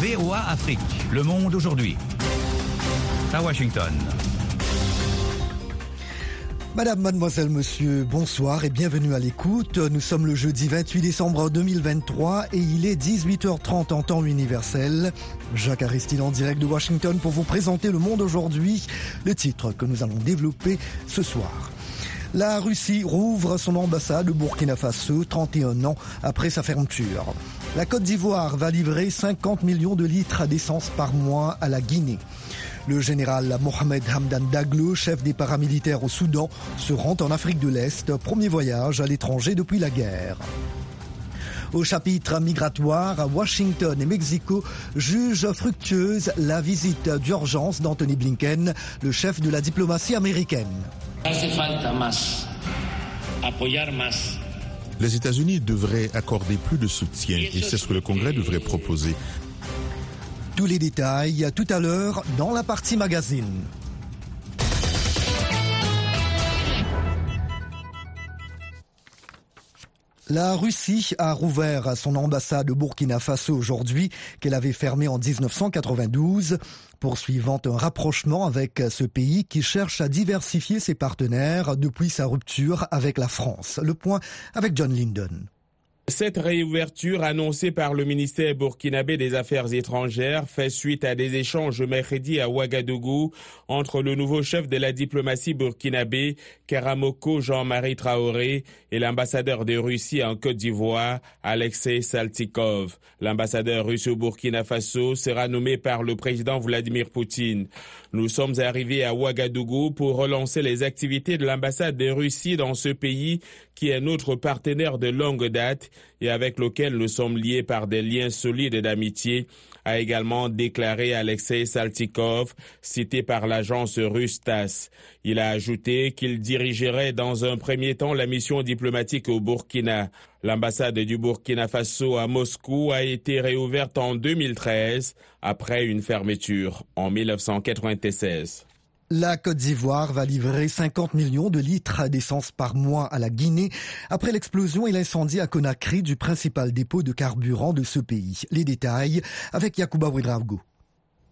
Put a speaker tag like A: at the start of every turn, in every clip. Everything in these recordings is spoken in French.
A: VOA Afrique, le monde aujourd'hui. À Washington.
B: Madame, mademoiselle, monsieur, bonsoir et bienvenue à l'écoute. Nous sommes le jeudi 28 décembre 2023 et il est 18h30 en temps universel. Jacques Aristide en direct de Washington pour vous présenter le monde aujourd'hui, le titre que nous allons développer ce soir. La Russie rouvre son ambassade au Burkina Faso 31 ans après sa fermeture. La Côte d'Ivoire va livrer 50 millions de litres d'essence par mois à la Guinée. Le général Mohamed Hamdan Daglo, chef des paramilitaires au Soudan, se rend en Afrique de l'Est, premier voyage à l'étranger depuis la guerre. Au chapitre migratoire, Washington et Mexico jugent fructueuse la visite d'urgence d'Anthony Blinken, le chef de la diplomatie américaine.
C: Les États-Unis devraient accorder plus de soutien et c'est ce que le Congrès devrait proposer.
B: Tous les détails tout à l'heure dans la partie magazine. La Russie a rouvert son ambassade au Burkina Faso aujourd'hui, qu'elle avait fermée en 1992, poursuivant un rapprochement avec ce pays qui cherche à diversifier ses partenaires depuis sa rupture avec la France. Le point avec John Lyndon.
D: Cette réouverture annoncée par le ministère burkinabé des Affaires étrangères fait suite à des échanges mercredi à Ouagadougou entre le nouveau chef de la diplomatie burkinabé, Karamoko Jean-Marie Traoré, et l'ambassadeur de Russie en Côte d'Ivoire, Alexei Saltikov. L'ambassadeur russe au Burkina Faso sera nommé par le président Vladimir Poutine. Nous sommes arrivés à Ouagadougou pour relancer les activités de l'ambassade de Russie dans ce pays qui est notre partenaire de longue date et avec lequel nous sommes liés par des liens solides d'amitié, a également déclaré Alexei Saltikov, cité par l'agence russe. Il a ajouté qu'il dirigerait dans un premier temps la mission diplomatique au Burkina. L'ambassade du Burkina Faso à Moscou a été réouverte en 2013 après une fermeture en 1996.
B: La Côte d'Ivoire va livrer 50 millions de litres d'essence par mois à la Guinée après l'explosion et l'incendie à Conakry du principal dépôt de carburant de ce pays. Les détails avec Yacouba Ouedraogo.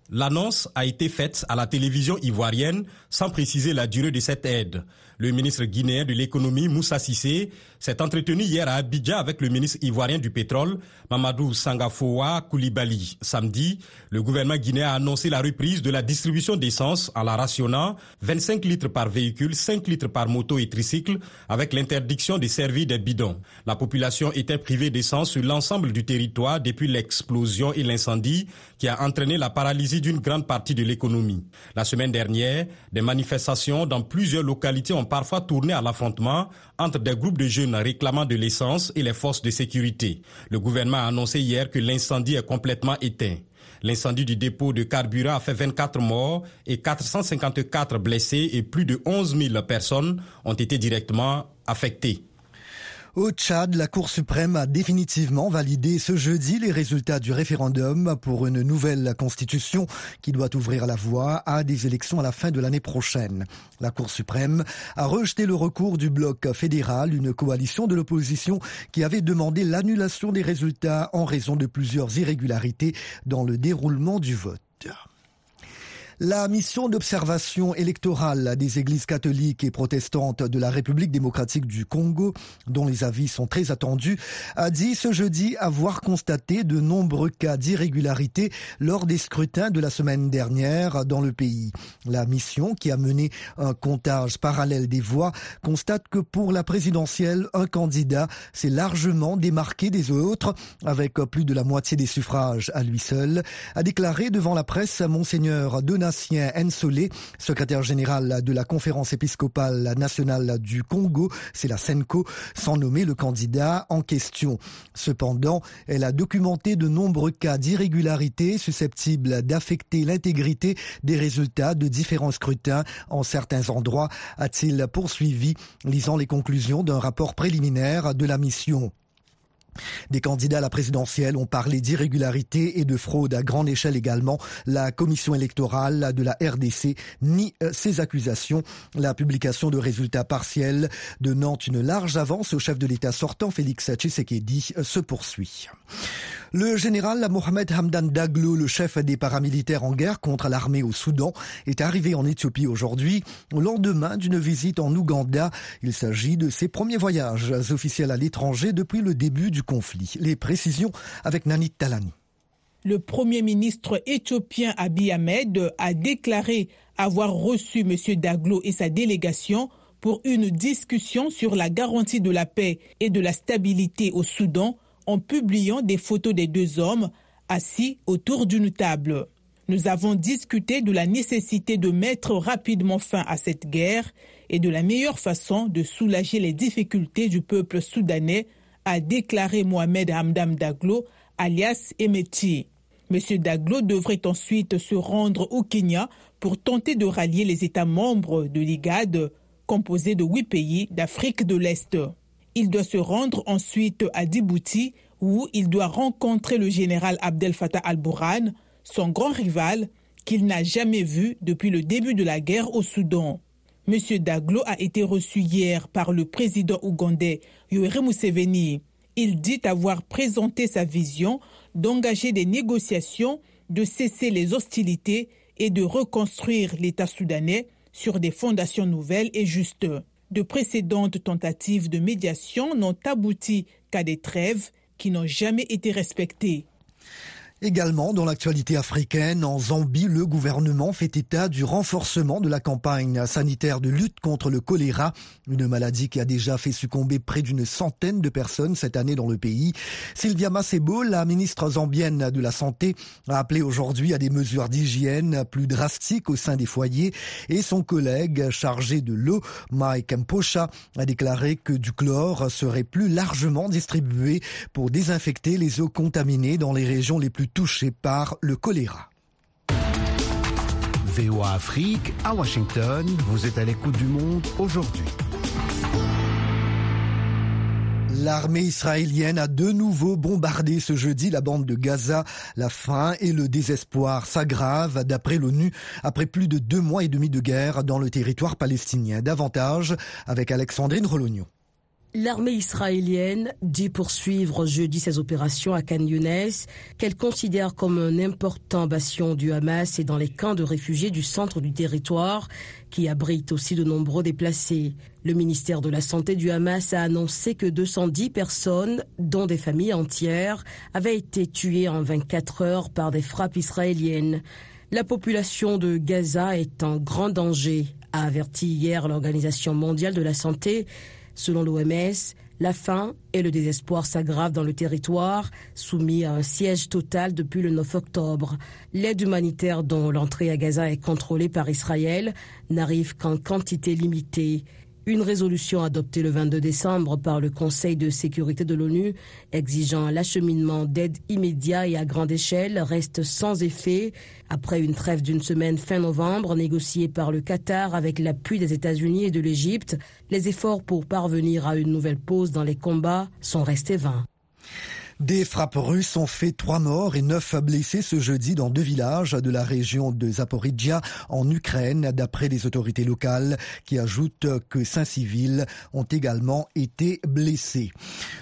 E: L'annonce a été faite à la télévision ivoirienne sans préciser la durée de cette aide. Le ministre guinéen de l'économie, Moussa Sissé, s'est entretenu hier à Abidjan avec le ministre ivoirien du pétrole, Mamadou Sangafoua Koulibaly. Samedi, le gouvernement guinéen a annoncé la reprise de la distribution d'essence en la rationnant 25 litres par véhicule, 5 litres par moto et tricycle, avec l'interdiction de servir des bidons. La population était privée d'essence sur l'ensemble du territoire depuis l'explosion et l'incendie qui a entraîné la paralysie d'une grande partie de l'économie. La semaine dernière, des manifestations dans plusieurs localités ont parfois tourné à l'affrontement entre des groupes de jeunes réclamant de l'essence et les forces de sécurité. Le gouvernement a annoncé hier que l'incendie est complètement éteint. L'incendie du dépôt de carburant a fait 24 morts et 454 blessés et plus de 11 000 personnes ont été directement affectées.
B: Au Tchad, la Cour suprême a définitivement validé ce jeudi les résultats du référendum pour une nouvelle constitution qui doit ouvrir la voie à des élections à la fin de l'année prochaine. La Cour suprême a rejeté le recours du bloc fédéral, une coalition de l'opposition qui avait demandé l'annulation des résultats en raison de plusieurs irrégularités dans le déroulement du vote. La mission d'observation électorale des églises catholiques et protestantes de la République démocratique du Congo, dont les avis sont très attendus, a dit ce jeudi avoir constaté de nombreux cas d'irrégularité lors des scrutins de la semaine dernière dans le pays. La mission, qui a mené un comptage parallèle des voix, constate que pour la présidentielle, un candidat s'est largement démarqué des autres, avec plus de la moitié des suffrages à lui seul, a déclaré devant la presse Monseigneur Donat Donatien secrétaire général de la conférence épiscopale nationale du Congo, c'est la SENCO, sans nommer le candidat en question. Cependant, elle a documenté de nombreux cas d'irrégularité susceptibles d'affecter l'intégrité des résultats de différents scrutins en certains endroits, a-t-il poursuivi, lisant les conclusions d'un rapport préliminaire de la mission. Des candidats à la présidentielle ont parlé d'irrégularité et de fraude à grande échelle également. La commission électorale de la RDC nie euh, ces accusations. La publication de résultats partiels donnant une large avance au chef de l'État sortant, Félix Tshisekedi, euh, se poursuit. Le général Mohamed Hamdan Daglo, le chef des paramilitaires en guerre contre l'armée au Soudan, est arrivé en Éthiopie aujourd'hui, au lendemain d'une visite en Ouganda. Il s'agit de ses premiers voyages officiels à l'étranger depuis le début du conflit. Les précisions avec Nanit Talani.
F: Le premier ministre éthiopien Abiy Ahmed a déclaré avoir reçu M. Daglo et sa délégation pour une discussion sur la garantie de la paix et de la stabilité au Soudan en publiant des photos des deux hommes assis autour d'une table. Nous avons discuté de la nécessité de mettre rapidement fin à cette guerre et de la meilleure façon de soulager les difficultés du peuple soudanais, a déclaré Mohamed Hamdam Daglo, alias Emeti. M. Daglo devrait ensuite se rendre au Kenya pour tenter de rallier les États membres de l'IGAD, composé de huit pays d'Afrique de l'Est. Il doit se rendre ensuite à Djibouti où il doit rencontrer le général Abdel Fattah al-Burhan, son grand rival qu'il n'a jamais vu depuis le début de la guerre au Soudan. M. Daglo a été reçu hier par le président ougandais Yoweri Museveni. Il dit avoir présenté sa vision d'engager des négociations, de cesser les hostilités et de reconstruire l'État soudanais sur des fondations nouvelles et justes. De précédentes tentatives de médiation n'ont abouti qu'à des trêves qui n'ont jamais été respectées.
B: Également, dans l'actualité africaine, en Zambie, le gouvernement fait état du renforcement de la campagne sanitaire de lutte contre le choléra, une maladie qui a déjà fait succomber près d'une centaine de personnes cette année dans le pays. Sylvia Masebo, la ministre zambienne de la Santé, a appelé aujourd'hui à des mesures d'hygiène plus drastiques au sein des foyers et son collègue chargé de l'eau, Mike Mposha, a déclaré que du chlore serait plus largement distribué pour désinfecter les eaux contaminées dans les régions les plus touché par le choléra.
G: VOA Afrique, à Washington, vous êtes à l'écoute du monde aujourd'hui.
B: L'armée israélienne a de nouveau bombardé ce jeudi la bande de Gaza. La faim et le désespoir s'aggravent d'après l'ONU après plus de deux mois et demi de guerre dans le territoire palestinien. Davantage avec Alexandrine Rologno.
H: L'armée israélienne dit poursuivre jeudi ses opérations à Khan Younes, qu'elle considère comme un important bastion du Hamas et dans les camps de réfugiés du centre du territoire, qui abrite aussi de nombreux déplacés. Le ministère de la Santé du Hamas a annoncé que 210 personnes, dont des familles entières, avaient été tuées en 24 heures par des frappes israéliennes. La population de Gaza est en grand danger, a averti hier l'Organisation mondiale de la santé Selon l'OMS, la faim et le désespoir s'aggravent dans le territoire, soumis à un siège total depuis le 9 octobre. L'aide humanitaire dont l'entrée à Gaza est contrôlée par Israël n'arrive qu'en quantité limitée. Une résolution adoptée le 22 décembre par le Conseil de sécurité de l'ONU exigeant l'acheminement d'aide immédiat et à grande échelle reste sans effet après une trêve d'une semaine fin novembre négociée par le Qatar avec l'appui des États-Unis et de l'Égypte. Les efforts pour parvenir à une nouvelle pause dans les combats sont restés vains.
B: Des frappes russes ont fait trois morts et neuf blessés ce jeudi dans deux villages de la région de Zaporizhia en Ukraine, d'après les autorités locales qui ajoutent que cinq civils ont également été blessés.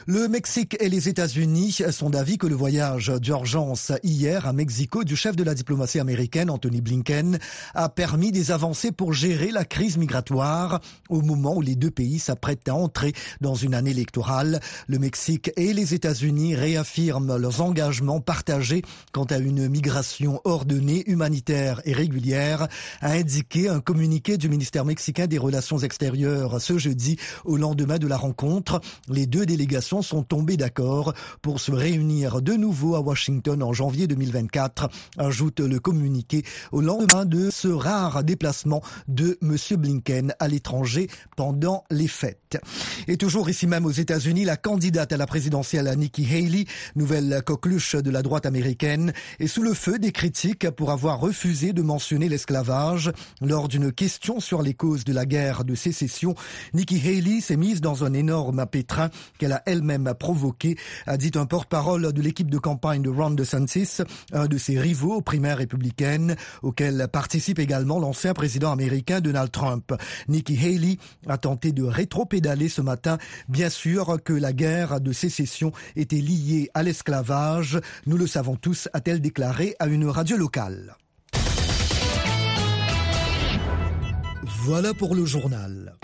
B: Le Mexique et les États-Unis sont d'avis que le voyage d'urgence hier à Mexico du chef de la diplomatie américaine Anthony Blinken a permis des avancées pour gérer la crise migratoire au moment où les deux pays s'apprêtent à entrer dans une année électorale. Le Mexique et les États-Unis réaffirment leurs engagements partagés quant à une migration ordonnée, humanitaire et régulière, a indiqué un communiqué du ministère mexicain des Relations extérieures ce jeudi au lendemain de la rencontre. Les deux délégations sont tombées d'accord pour se réunir de nouveau à Washington en janvier 2024, ajoute le communiqué au lendemain de ce rare déplacement de M. Blinken à l'étranger pendant les fêtes. Et toujours ici même aux États-Unis, la candidate à la présidentielle Nikki Haley nouvelle coqueluche de la droite américaine, est sous le feu des critiques pour avoir refusé de mentionner l'esclavage. Lors d'une question sur les causes de la guerre de sécession, Nikki Haley s'est mise dans un énorme pétrin qu'elle a elle-même provoqué, a dit un porte-parole de l'équipe de campagne de Ron DeSantis, un de ses rivaux aux primaires républicaines, auquel participe également l'ancien président américain Donald Trump. Nikki Haley a tenté de rétro-pédaler ce matin, bien sûr que la guerre de sécession était liée à l'esclavage. Nous le savons tous, a-t-elle déclaré à une radio locale. Voilà pour le journal.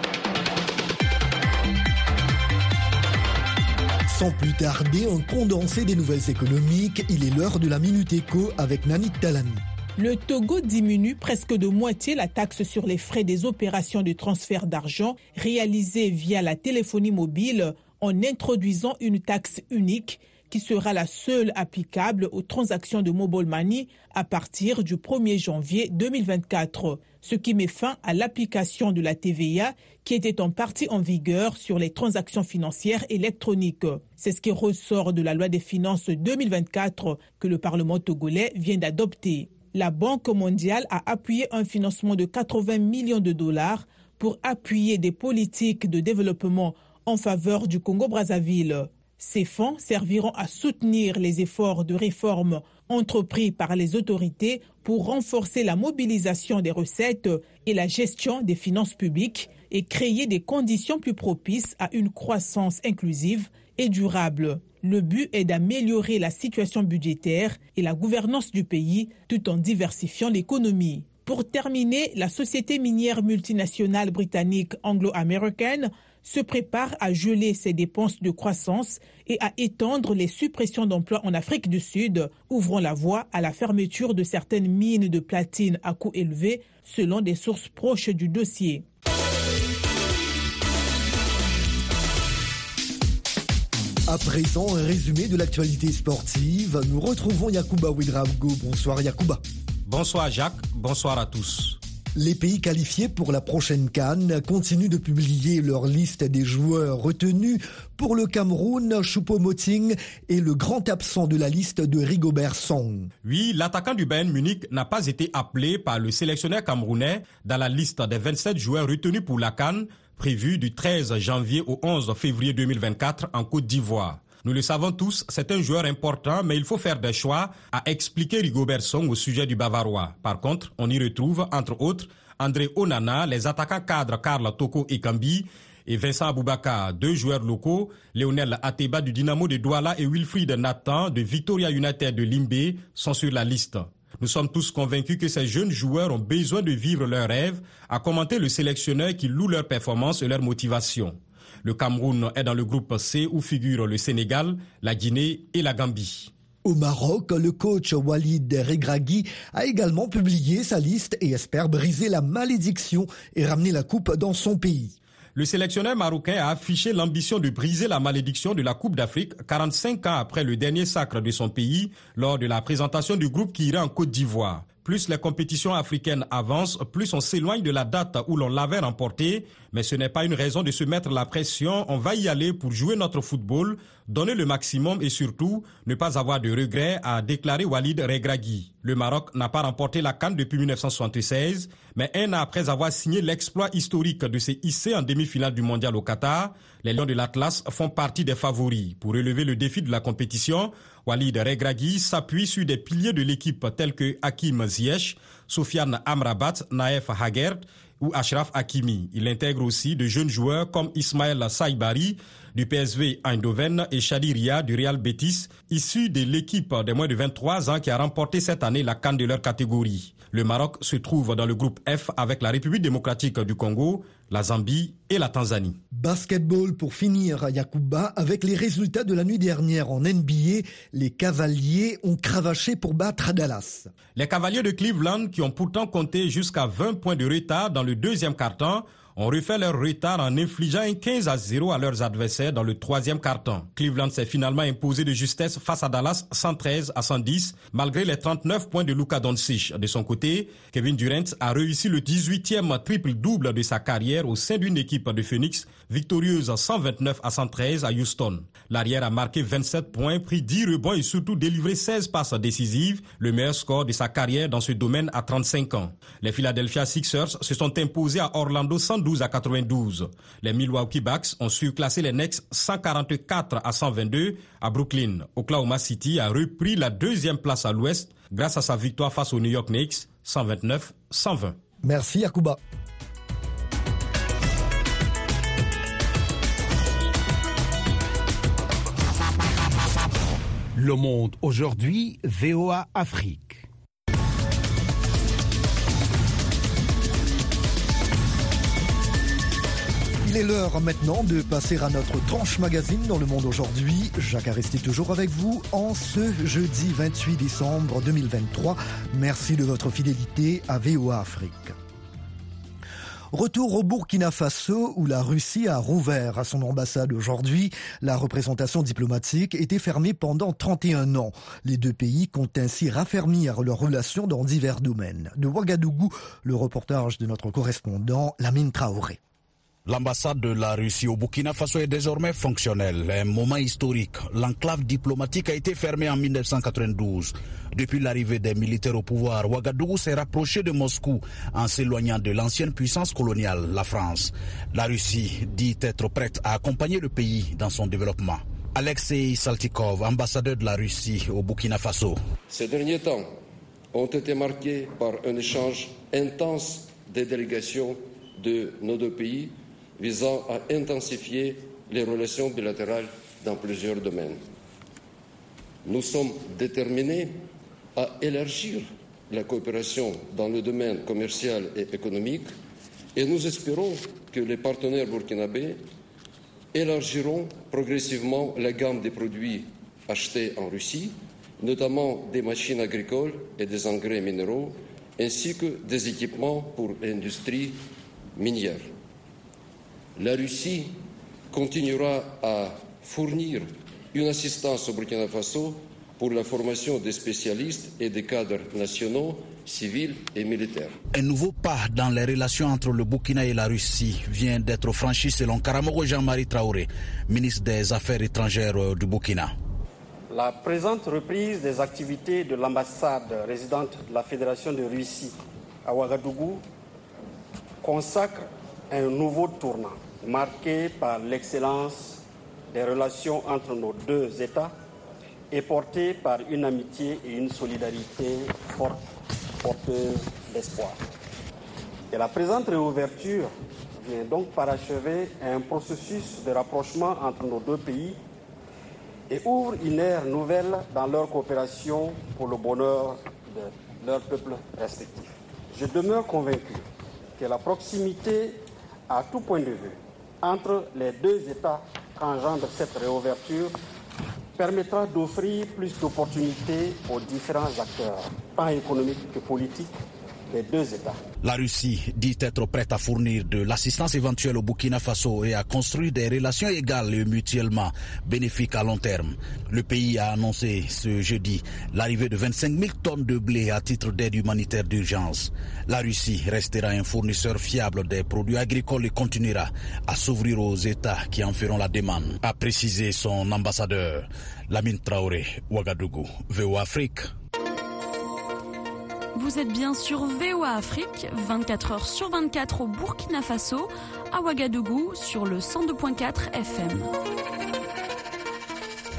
B: Sans plus tarder, un condensé des nouvelles économiques, il est l'heure de la Minute Éco avec Nanit Talami.
F: Le Togo diminue presque de moitié la taxe sur les frais des opérations de transfert d'argent réalisées via la téléphonie mobile en introduisant une taxe unique qui sera la seule applicable aux transactions de mobile money à partir du 1er janvier 2024, ce qui met fin à l'application de la TVA qui était en partie en vigueur sur les transactions financières électroniques. C'est ce qui ressort de la loi des finances 2024 que le Parlement togolais vient d'adopter. La Banque mondiale a appuyé un financement de 80 millions de dollars pour appuyer des politiques de développement en faveur du Congo-Brazzaville. Ces fonds serviront à soutenir les efforts de réforme entrepris par les autorités pour renforcer la mobilisation des recettes et la gestion des finances publiques et créer des conditions plus propices à une croissance inclusive et durable. Le but est d'améliorer la situation budgétaire et la gouvernance du pays tout en diversifiant l'économie. Pour terminer, la société minière multinationale britannique anglo-américaine se prépare à geler ses dépenses de croissance et à étendre les suppressions d'emplois en Afrique du Sud, ouvrant la voie à la fermeture de certaines mines de platine à coût élevé, selon des sources proches du dossier.
B: À présent, un résumé de l'actualité sportive. Nous retrouvons Yakuba Ouidrago. Bonsoir Yakuba.
E: Bonsoir Jacques, bonsoir à tous.
B: Les pays qualifiés pour la prochaine Cannes continuent de publier leur liste des joueurs retenus. Pour le Cameroun, Choupo-Moting est le grand absent de la liste de Rigobert Song.
E: Oui, l'attaquant du Bayern Munich n'a pas été appelé par le sélectionneur camerounais dans la liste des 27 joueurs retenus pour la Cannes prévue du 13 janvier au 11 février 2024 en Côte d'Ivoire. Nous le savons tous, c'est un joueur important, mais il faut faire des choix, à expliquer Rigobert Song au sujet du Bavarois. Par contre, on y retrouve, entre autres, André Onana, les attaquants cadres Karl Toko Ekambi et Vincent Aboubaka, deux joueurs locaux, Lionel Ateba du Dynamo de Douala et Wilfried Nathan de Victoria United de Limbé sont sur la liste. Nous sommes tous convaincus que ces jeunes joueurs ont besoin de vivre leurs rêves, a commenté le sélectionneur qui loue leur performance et leur motivation. Le Cameroun est dans le groupe C où figurent le Sénégal, la Guinée et la Gambie.
B: Au Maroc, le coach Walid Regragui a également publié sa liste et espère briser la malédiction et ramener la coupe dans son pays.
E: Le sélectionneur marocain a affiché l'ambition de briser la malédiction de la Coupe d'Afrique 45 ans après le dernier sacre de son pays lors de la présentation du groupe qui irait en Côte d'Ivoire. Plus les compétitions africaines avancent, plus on s'éloigne de la date où l'on l'avait remporté. Mais ce n'est pas une raison de se mettre la pression. On va y aller pour jouer notre football, donner le maximum et surtout ne pas avoir de regrets, a déclaré Walid Regragui. Le Maroc n'a pas remporté la Cannes depuis 1976, mais un après avoir signé l'exploit historique de ses hissés en demi-finale du mondial au Qatar, les Lions de l'Atlas font partie des favoris. Pour relever le défi de la compétition, Walid Regragui s'appuie sur des piliers de l'équipe tels que Hakim Ziyech, Sofiane Amrabat, Naef Hagert ou Ashraf Hakimi. Il intègre aussi de jeunes joueurs comme Ismaël Saibari du PSV Eindhoven et Shadi Ria du Real Betis, issus de l'équipe des moins de 23 ans qui a remporté cette année la canne de leur catégorie. Le Maroc se trouve dans le groupe F avec la République démocratique du Congo, la Zambie et la Tanzanie.
B: Basketball pour finir, Yakuba, avec les résultats de la nuit dernière en NBA, les Cavaliers ont cravaché pour battre Dallas.
E: Les Cavaliers de Cleveland, qui ont pourtant compté jusqu'à 20 points de retard dans le deuxième quart-temps, ont refait leur retard en infligeant un 15 à 0 à leurs adversaires dans le troisième carton. Cleveland s'est finalement imposé de justesse face à Dallas 113 à 110 malgré les 39 points de Luka Doncic. De son côté, Kevin Durant a réussi le 18e triple-double de sa carrière au sein d'une équipe de Phoenix victorieuse 129 à 113 à Houston. L'arrière a marqué 27 points, pris 10 rebonds et surtout délivré 16 passes décisives, le meilleur score de sa carrière dans ce domaine à 35 ans. Les Philadelphia Sixers se sont imposés à Orlando 112 à 92. Les Milwaukee Bucks ont surclassé les Knicks 144 à 122 à Brooklyn. Oklahoma City a repris la deuxième place à l'ouest grâce à sa victoire face aux New York Knicks 129-120.
B: Merci Akuba.
G: Le Monde aujourd'hui, VOA Afrique.
B: Il est l'heure maintenant de passer à notre tranche magazine dans le monde aujourd'hui. Jacques resté toujours avec vous en ce jeudi 28 décembre 2023. Merci de votre fidélité à VOA Afrique. Retour au Burkina Faso où la Russie a rouvert à son ambassade aujourd'hui. La représentation diplomatique était fermée pendant 31 ans. Les deux pays comptent ainsi raffermir leurs relations dans divers domaines. De Ouagadougou, le reportage de notre correspondant Lamine Traoré.
I: L'ambassade de la Russie au Burkina Faso est désormais fonctionnelle. Un moment historique. L'enclave diplomatique a été fermée en 1992. Depuis l'arrivée des militaires au pouvoir, Ouagadougou s'est rapproché de Moscou en s'éloignant de l'ancienne puissance coloniale, la France. La Russie dit être prête à accompagner le pays dans son développement. Alexei Saltikov, ambassadeur de la Russie au Burkina Faso.
J: Ces derniers temps ont été marqués par un échange intense des délégations de nos deux pays visant à intensifier les relations bilatérales dans plusieurs domaines. Nous sommes déterminés à élargir la coopération dans le domaine commercial et économique et nous espérons que les partenaires burkinabés élargiront progressivement la gamme des produits achetés en Russie, notamment des machines agricoles et des engrais minéraux, ainsi que des équipements pour l'industrie minière la Russie continuera à fournir une assistance au Burkina Faso pour la formation des spécialistes et des cadres nationaux, civils et militaires.
I: Un nouveau pas dans les relations entre le Burkina et la Russie vient d'être franchi selon Karamoko Jean-Marie Traoré, ministre des Affaires étrangères du Burkina.
K: La présente reprise des activités de l'ambassade résidente de la Fédération de Russie à Ouagadougou consacre un nouveau tournant marqué par l'excellence des relations entre nos deux États et porté par une amitié et une solidarité forte, porteuse d'espoir. Et la présente réouverture vient donc parachever un processus de rapprochement entre nos deux pays et ouvre une ère nouvelle dans leur coopération pour le bonheur de leurs peuples respectifs. Je demeure convaincu que la proximité à tout point de vue entre les deux États qu'engendre cette réouverture permettra d'offrir plus d'opportunités aux différents acteurs, tant économiques que politiques,
I: La Russie dit être prête à fournir de l'assistance éventuelle au Burkina Faso et à construire des relations égales et mutuellement bénéfiques à long terme. Le pays a annoncé ce jeudi l'arrivée de 25 000 tonnes de blé à titre d'aide humanitaire d'urgence. La Russie restera un fournisseur fiable des produits agricoles et continuera à s'ouvrir aux États qui en feront la demande, a précisé son ambassadeur. Lamine Traoré, Ouagadougou, VO Afrique.
L: Vous êtes bien sur VOA Afrique, 24 heures sur 24 au Burkina Faso, à Ouagadougou sur le 102.4 FM.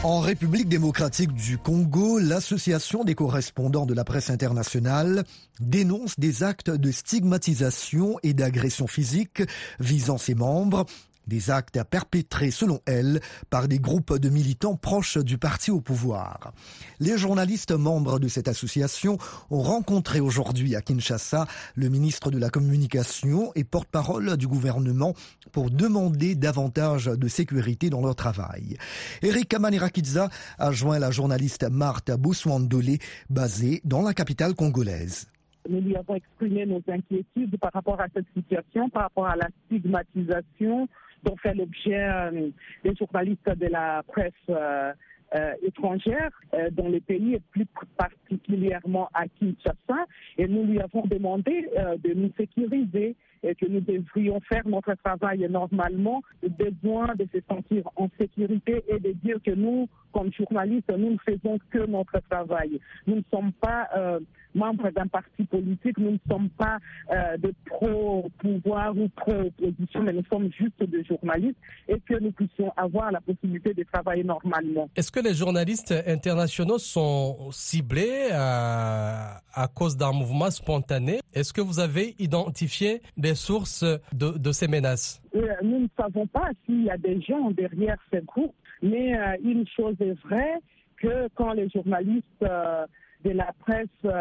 B: En République démocratique du Congo, l'Association des correspondants de la presse internationale dénonce des actes de stigmatisation et d'agression physique visant ses membres des actes perpétrés, selon elle, par des groupes de militants proches du parti au pouvoir. Les journalistes membres de cette association ont rencontré aujourd'hui à Kinshasa le ministre de la Communication et porte-parole du gouvernement pour demander davantage de sécurité dans leur travail. Eric Kamanirakiza a joint la journaliste Martha Bouswandole, basée dans la capitale congolaise.
M: Nous lui avons exprimé nos inquiétudes par rapport à cette situation, par rapport à la stigmatisation dont fait l'objet euh, des journalistes de la presse euh, euh, étrangère dans le pays et plus particulièrement à Kinshasa. Et nous lui avons demandé de nous sécuriser et que nous devrions faire notre travail normalement, besoin de se sentir en sécurité et de dire que nous, comme journalistes, nous ne faisons que notre travail. Nous ne sommes pas euh, membres d'un parti politique, nous ne sommes pas euh, de pro-pouvoir ou pro-opposition, mais nous sommes juste des journalistes et que nous puissions avoir la possibilité de travailler normalement.
N: Est-ce que les journalistes internationaux sont ciblés à, à cause d'un mouvement spontané? Est-ce que vous avez identifié des sources de, ces menaces
M: euh, Nous ne savons pas s'il y a des gens derrière ces groupes, mais euh, une chose est vraie, que quand les journalistes de la presse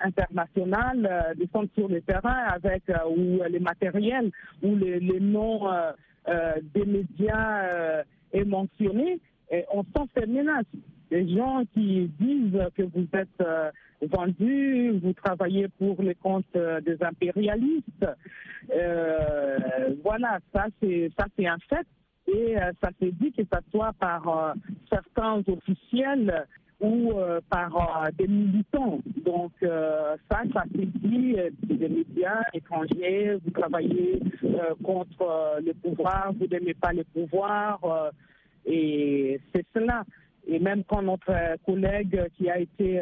M: internationale descendent sur le terrain avec ou les matériels ou les, noms des médias est mentionné, on sent ces menaces. Les gens qui disent que vous êtes euh, vendus, vous travaillez pour les comptes euh, des impérialistes. Euh, voilà, ça c'est ça c'est un fait et ça s'est dit que ce soit par certains officiels ou par des militants. Donc ça, ça s'est dit des médias étrangers, vous travaillez contre le pouvoir, vous n'aimez pas le pouvoir. et c'est cela. Et même quand notre collègue qui a été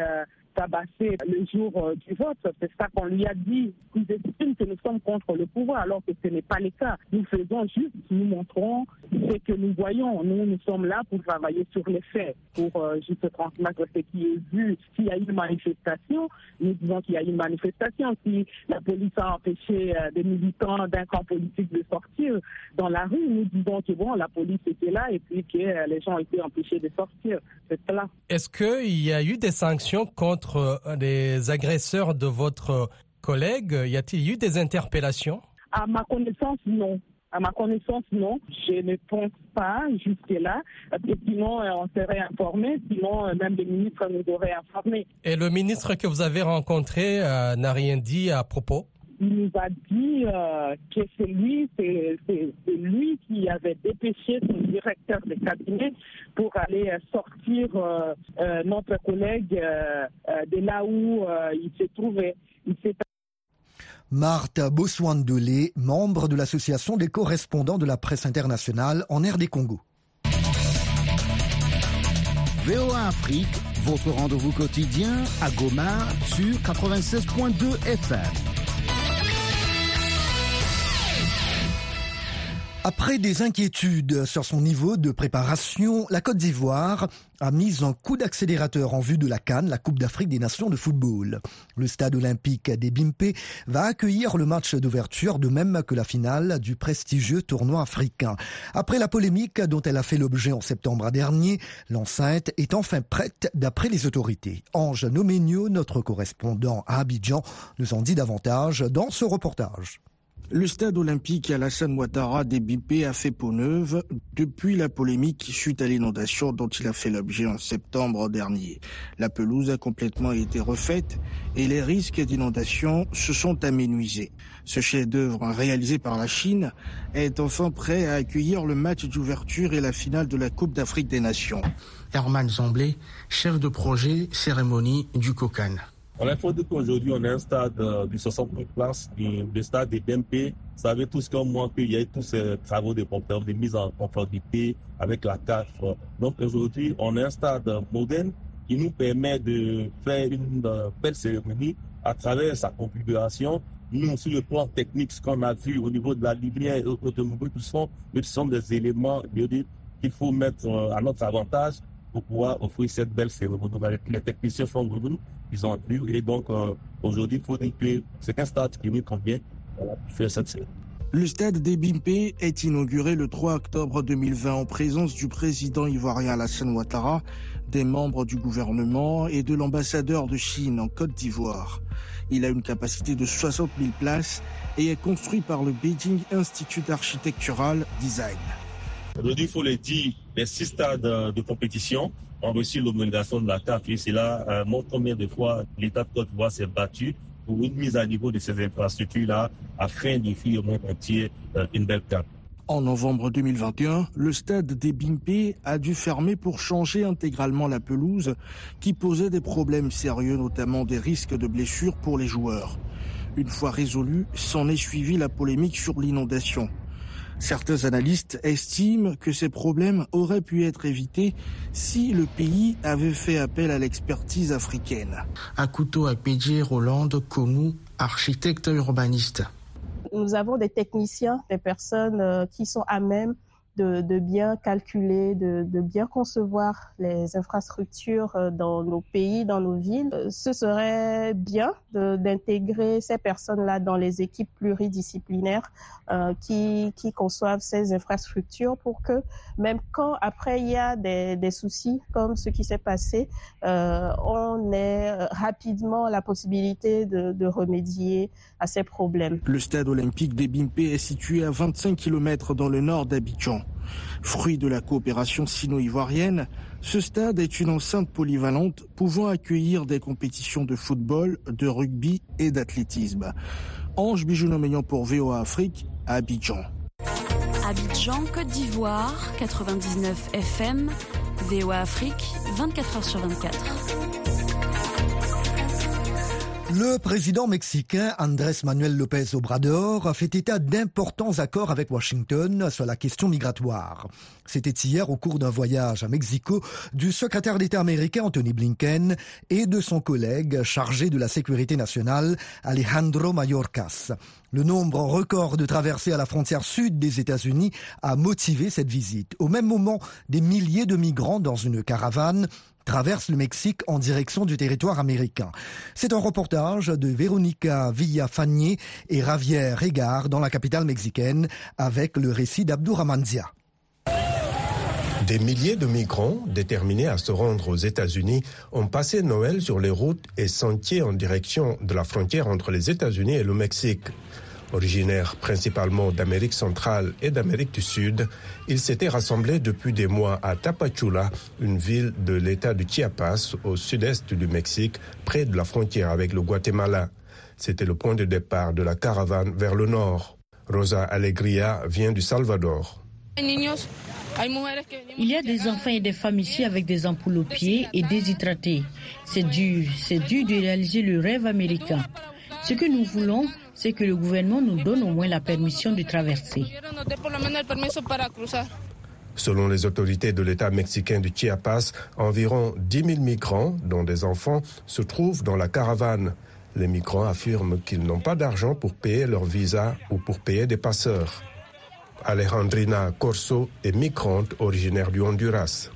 M: tabassé le jour euh, du vote. C'est ça qu'on lui a dit. Ils estiment que nous sommes contre le pouvoir, alors que ce n'est pas le cas. Nous faisons juste, nous montrons ce que nous voyons. Nous, nous sommes là pour travailler sur les faits, pour euh, juste transmettre ce qui est vu. S'il y a une manifestation, nous disons qu'il y a une manifestation. Si la police a empêché euh, des militants d'un camp politique de sortir dans la rue, nous disons que bon, la police était là et puis que les gens été empêchés de sortir. C'est cela.
N: Est-ce qu'il y a eu des sanctions contre des agresseurs de votre collègue Y a-t-il eu des interpellations?
M: À ma connaissance, non. À ma connaissance, non. Je ne pense pas jusque-là. Sinon, euh, on serait informé. Sinon, euh, même le ministre nous aurait informés.
N: Et le ministre que vous avez rencontré euh, n'a rien dit à propos?
M: Il nous a dit que c'est lui, c'est, lui qui avait dépêché son directeur de cabinet pour aller sortir notre collègue de là où il se trouvait. Il
B: Marthe Boswandolé, membre de l'association des correspondants de la presse internationale en air des Congo.
G: VOA Afrique, votre rendez-vous quotidien à Goma sur 96.2 FM.
B: Après des inquiétudes sur son niveau de préparation, la Côte d'Ivoire a mis un coup d'accélérateur en vue de la Cannes, la Coupe d'Afrique des Nations de football. Le stade olympique des Bimpe va accueillir le match d'ouverture de même que la finale du prestigieux tournoi africain. Après la polémique dont elle a fait l'objet en septembre dernier, l'enceinte est enfin prête d'après les autorités. Ange Nomenio, notre correspondant à Abidjan, nous en dit davantage dans ce reportage.
O: Le stade olympique Alassane Ouattara des BP a fait peau neuve depuis la polémique suite à l'inondation dont il a fait l'objet en septembre dernier. La pelouse a complètement été refaite et les risques d'inondation se sont aménuisés. Ce chef-d'œuvre réalisé par la Chine est enfin prêt à accueillir le match d'ouverture et la finale de la Coupe d'Afrique des Nations. Herman Zamblé, chef de projet cérémonie du COCAN.
P: On a dit qu'aujourd'hui, on a un stade euh, de 60 places, le stade de BMP. Vous savez tous comme moi qu'il y a eu tous ces travaux de, de mise en conformité avec la CAF. Donc aujourd'hui, on a un stade moderne qui nous permet de faire une euh, belle cérémonie à travers sa configuration. Nous, sur le plan technique, ce qu'on a vu au niveau de la lumière et automobile, tout sont, ce sont des éléments qu'il faut mettre euh, à notre avantage pour pouvoir offrir cette belle cérémonie. Les techniciens sont venus, ils ont vu, et donc euh, aujourd'hui, il faut dire que c'est un stade qui nous convient pour faire cette cérémonie.
O: Le stade des Bimpe est inauguré le 3 octobre 2020 en présence du président ivoirien Alassane Ouattara, des membres du gouvernement et de l'ambassadeur de Chine en Côte d'Ivoire. Il a une capacité de 60 000 places et est construit par le Beijing Institute Architectural Design.
P: Aujourd'hui, il faut le dire, les six stades de compétition ont reçu l'homologation de la CAF et cela euh, montre combien de fois l'État de Côte d'Ivoire s'est battu pour une mise à niveau de ces infrastructures-là afin d'offrir au monde entier euh, une belle CAF.
O: En novembre 2021, le stade des Bimpe a dû fermer pour changer intégralement la pelouse qui posait des problèmes sérieux, notamment des risques de blessures pour les joueurs. Une fois résolu, s'en est suivi la polémique sur l'inondation. Certains analystes estiment que ces problèmes auraient pu être évités si le pays avait fait appel à l'expertise africaine. Akuto Akpedje Roland Konou, architecte urbaniste.
Q: Nous avons des techniciens, des personnes euh, qui sont à même de, bien calculer, de, bien concevoir les infrastructures euh, dans nos pays, dans nos villes. Euh, ce serait bien d'intégrer ces personnes-là dans les équipes pluridisciplinaires euh, qui, qui conçoivent ces infrastructures pour que même quand après il y a des, des soucis comme ce qui s'est passé, euh, on ait rapidement la possibilité de, de remédier à ces problèmes.
O: Le stade olympique des Bimpe est situé à 25 km dans le nord d'Abidjan. Fruit de la coopération sino-ivoirienne, ce stade est une enceinte polyvalente pouvant accueillir des compétitions de football, de rugby et d'athlétisme. Ange Bijounomeyan pour VOA Afrique Abidjan.
L: Abidjan, Côte d'Ivoire, 99 FM, VOA Afrique, 24h sur 24.
B: Le président mexicain Andrés Manuel López Obrador a fait état d'importants accords avec Washington sur la question migratoire. C'était hier au cours d'un voyage à Mexico du secrétaire d'État américain Anthony Blinken et de son collègue chargé de la sécurité nationale Alejandro Mayorkas. Le nombre record de traversées à la frontière sud des États-Unis a motivé cette visite. Au même moment, des milliers de migrants dans une caravane traverse le Mexique en direction du territoire américain. C'est un reportage de Veronica Villafanier et Javier Regar dans la capitale mexicaine avec le récit d'Abdouramanzia.
R: Des milliers de migrants déterminés à se rendre aux États-Unis ont passé Noël sur les routes et sentiers en direction de la frontière entre les États-Unis et le Mexique. Originaires principalement d'Amérique centrale et d'Amérique du Sud, ils s'étaient rassemblés depuis des mois à Tapachula, une ville de l'État de Chiapas au sud-est du Mexique, près de la frontière avec le Guatemala. C'était le point de départ de la caravane vers le nord. Rosa Alegria vient du Salvador.
S: Il y a des enfants et des femmes ici avec des ampoules aux pieds et déshydratés. C'est dur, c'est dur de réaliser le rêve américain. Ce que nous voulons, c'est que le gouvernement nous donne au moins la permission de traverser.
R: Selon les autorités de l'État mexicain de Chiapas, environ 10 000 migrants, dont des enfants, se trouvent dans la caravane. Les migrants affirment qu'ils n'ont pas d'argent pour payer leur visa ou pour payer des passeurs. Alejandrina Corso est migrante originaire du Honduras.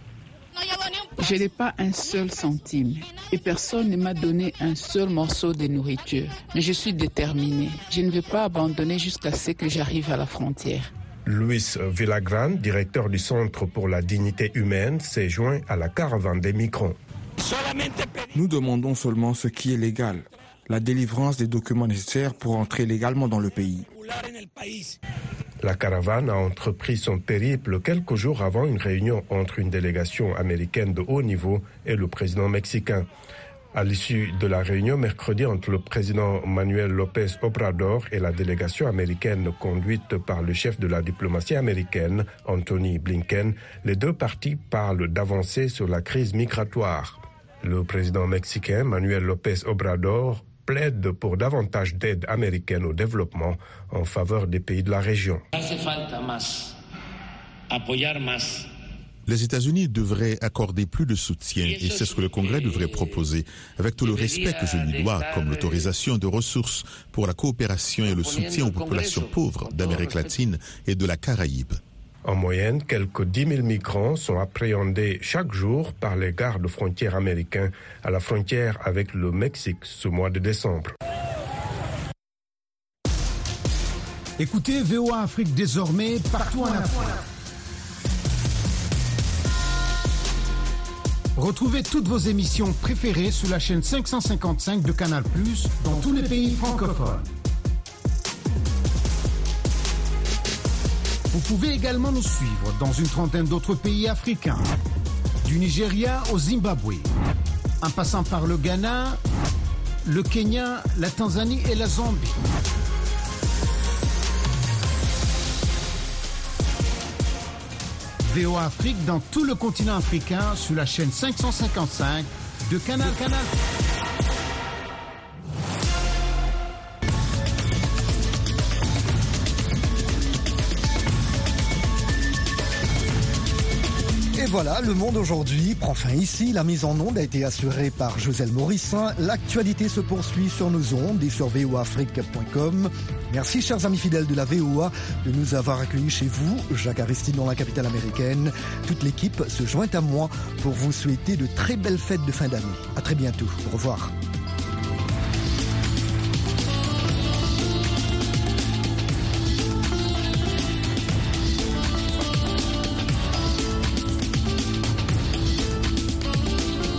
T: Je n'ai pas un seul centime et personne ne m'a donné un seul morceau de nourriture. Mais je suis déterminée. Je ne vais pas abandonner jusqu'à ce que j'arrive à la frontière.
R: Luis Villagran, directeur du Centre pour la dignité humaine, s'est joint à la caravane des migrants.
U: Nous demandons seulement ce qui est légal, la délivrance des documents nécessaires pour entrer légalement dans le pays.
R: La caravane a entrepris son périple quelques jours avant une réunion entre une délégation américaine de haut niveau et le président mexicain. À l'issue de la réunion mercredi entre le président Manuel López Obrador et la délégation américaine conduite par le chef de la diplomatie américaine, Anthony Blinken, les deux parties parlent d'avancer sur la crise migratoire. Le président mexicain Manuel López Obrador plaide pour davantage d'aide américaine au développement en faveur des pays de la région.
C: Les États-Unis devraient accorder plus de soutien et c'est ce que le Congrès devrait proposer, avec tout le respect que je lui dois, comme l'autorisation de ressources pour la coopération et le soutien aux populations pauvres d'Amérique latine et de la Caraïbe.
R: En moyenne, quelques 10 000 migrants sont appréhendés chaque jour par les gardes frontières américains à la frontière avec le Mexique ce mois de décembre.
V: Écoutez VOA Afrique désormais partout en Afrique. Retrouvez toutes vos émissions préférées sur la chaîne 555 de Canal ⁇ dans tous les pays francophones. Vous pouvez également nous suivre dans une trentaine d'autres pays africains, du Nigeria au Zimbabwe, en passant par le Ghana, le Kenya, la Tanzanie et la Zambie. VOA Afrique dans tout le continent africain sur la chaîne 555 de Canal Canal.
B: Voilà, le monde aujourd'hui prend fin ici. La mise en onde a été assurée par Joselle Morissin. L'actualité se poursuit sur nos ondes et sur voafrique.com. Merci, chers amis fidèles de la VOA, de nous avoir accueillis chez vous, Jacques Aristide, dans la capitale américaine. Toute l'équipe se joint à moi pour vous souhaiter de très belles fêtes de fin d'année. À très bientôt. Au revoir.